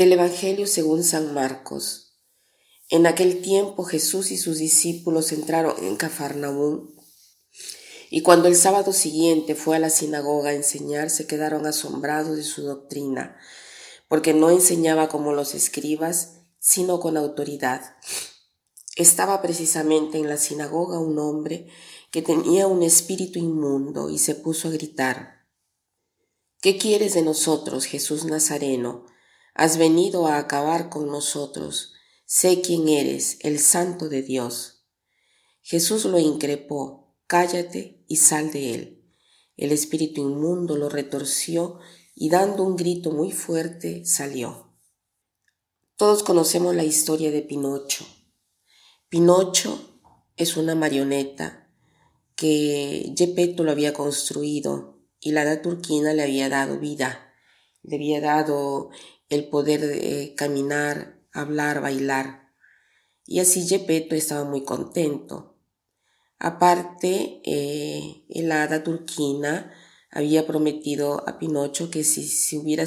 Del Evangelio según San Marcos. En aquel tiempo Jesús y sus discípulos entraron en Cafarnaúm y cuando el sábado siguiente fue a la sinagoga a enseñar, se quedaron asombrados de su doctrina, porque no enseñaba como los escribas, sino con autoridad. Estaba precisamente en la sinagoga un hombre que tenía un espíritu inmundo y se puso a gritar, ¿Qué quieres de nosotros, Jesús Nazareno? Has venido a acabar con nosotros. Sé quién eres, el santo de Dios. Jesús lo increpó, cállate y sal de él. El espíritu inmundo lo retorció y dando un grito muy fuerte salió. Todos conocemos la historia de Pinocho. Pinocho es una marioneta que Gepetto lo había construido y la hada turquina le había dado vida, le había dado el poder de caminar, hablar, bailar. Y así Gepetto estaba muy contento. Aparte, eh, el hada turquina había prometido a Pinocho que si se hubiera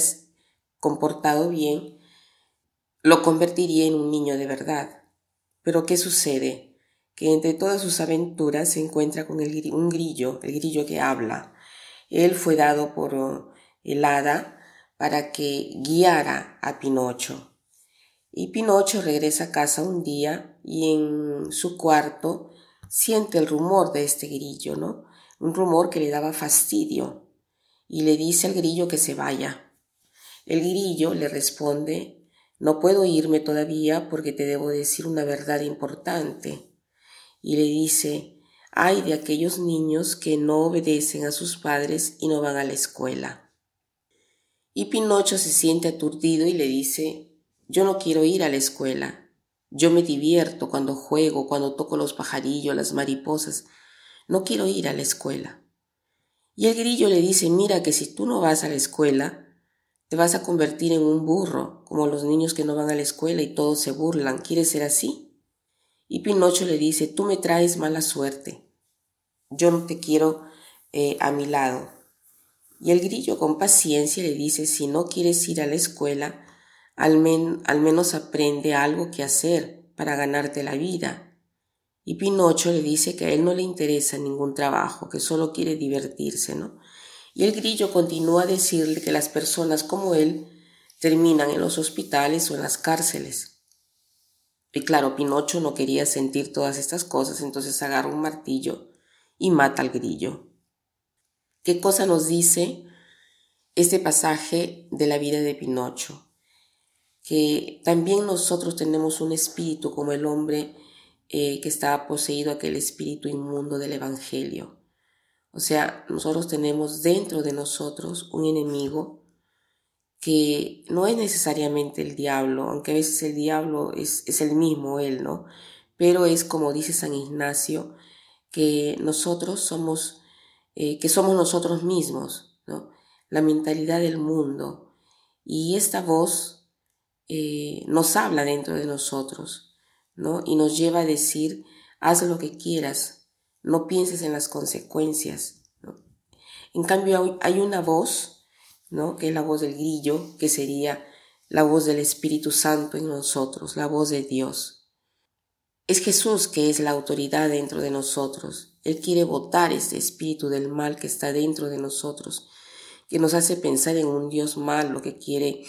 comportado bien, lo convertiría en un niño de verdad. Pero ¿qué sucede? Que entre todas sus aventuras se encuentra con el, un grillo, el grillo que habla. Él fue dado por el hada para que guiara a Pinocho. Y Pinocho regresa a casa un día y en su cuarto siente el rumor de este grillo, ¿no? Un rumor que le daba fastidio y le dice al grillo que se vaya. El grillo le responde, no puedo irme todavía porque te debo decir una verdad importante. Y le dice, hay de aquellos niños que no obedecen a sus padres y no van a la escuela. Y Pinocho se siente aturdido y le dice, yo no quiero ir a la escuela. Yo me divierto cuando juego, cuando toco los pajarillos, las mariposas. No quiero ir a la escuela. Y el grillo le dice, mira que si tú no vas a la escuela, te vas a convertir en un burro, como los niños que no van a la escuela y todos se burlan. ¿Quieres ser así? Y Pinocho le dice, tú me traes mala suerte. Yo no te quiero eh, a mi lado. Y el grillo con paciencia le dice, si no quieres ir a la escuela, al, menos aprende algo que hacer para ganarte la vida. Y Pinocho le dice que a él no le interesa ningún trabajo, que solo quiere divertirse, ¿no? Y el grillo continúa a decirle que las personas como él terminan en los hospitales o en las cárceles. Y claro, Pinocho no quería sentir todas estas cosas, entonces agarra un martillo y mata al grillo. ¿Qué cosa nos dice este pasaje de la vida de Pinocho? Que también nosotros tenemos un espíritu como el hombre eh, que estaba poseído aquel espíritu inmundo del Evangelio. O sea, nosotros tenemos dentro de nosotros un enemigo que no es necesariamente el diablo, aunque a veces el diablo es, es el mismo él, ¿no? Pero es como dice San Ignacio, que nosotros somos eh, que somos nosotros mismos, ¿no? la mentalidad del mundo. Y esta voz eh, nos habla dentro de nosotros ¿no? y nos lleva a decir, haz lo que quieras, no pienses en las consecuencias. En cambio hay una voz, ¿no? que es la voz del grillo, que sería la voz del Espíritu Santo en nosotros, la voz de Dios. Es Jesús que es la autoridad dentro de nosotros él quiere botar este espíritu del mal que está dentro de nosotros, que nos hace pensar en un Dios malo que quiere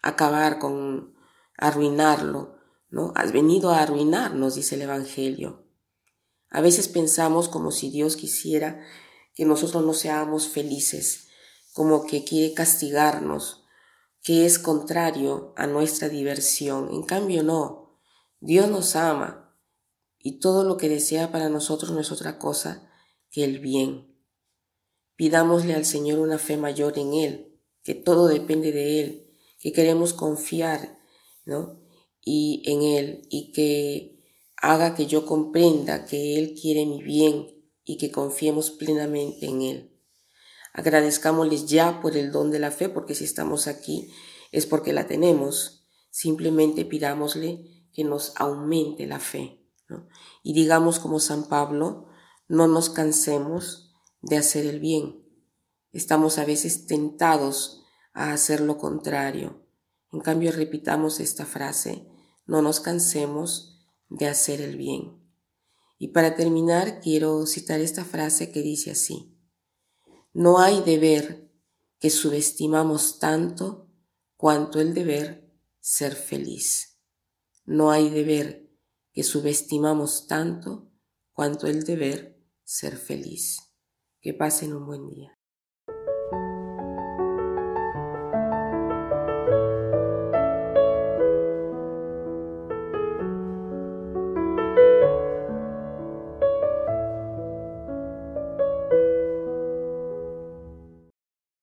acabar con, arruinarlo, ¿no? Has venido a arruinarnos, dice el Evangelio. A veces pensamos como si Dios quisiera que nosotros no seamos felices, como que quiere castigarnos, que es contrario a nuestra diversión. En cambio, no. Dios nos ama y todo lo que desea para nosotros no es otra cosa que el bien. Pidámosle al Señor una fe mayor en Él, que todo depende de Él, que queremos confiar, ¿no? Y en Él, y que haga que yo comprenda que Él quiere mi bien y que confiemos plenamente en Él. Agradezcámosles ya por el don de la fe, porque si estamos aquí es porque la tenemos. Simplemente pidámosle que nos aumente la fe. Y digamos como San Pablo, no nos cansemos de hacer el bien. Estamos a veces tentados a hacer lo contrario. En cambio, repitamos esta frase, no nos cansemos de hacer el bien. Y para terminar, quiero citar esta frase que dice así, no hay deber que subestimamos tanto cuanto el deber ser feliz. No hay deber que subestimamos tanto cuanto el deber ser feliz. Que pasen un buen día.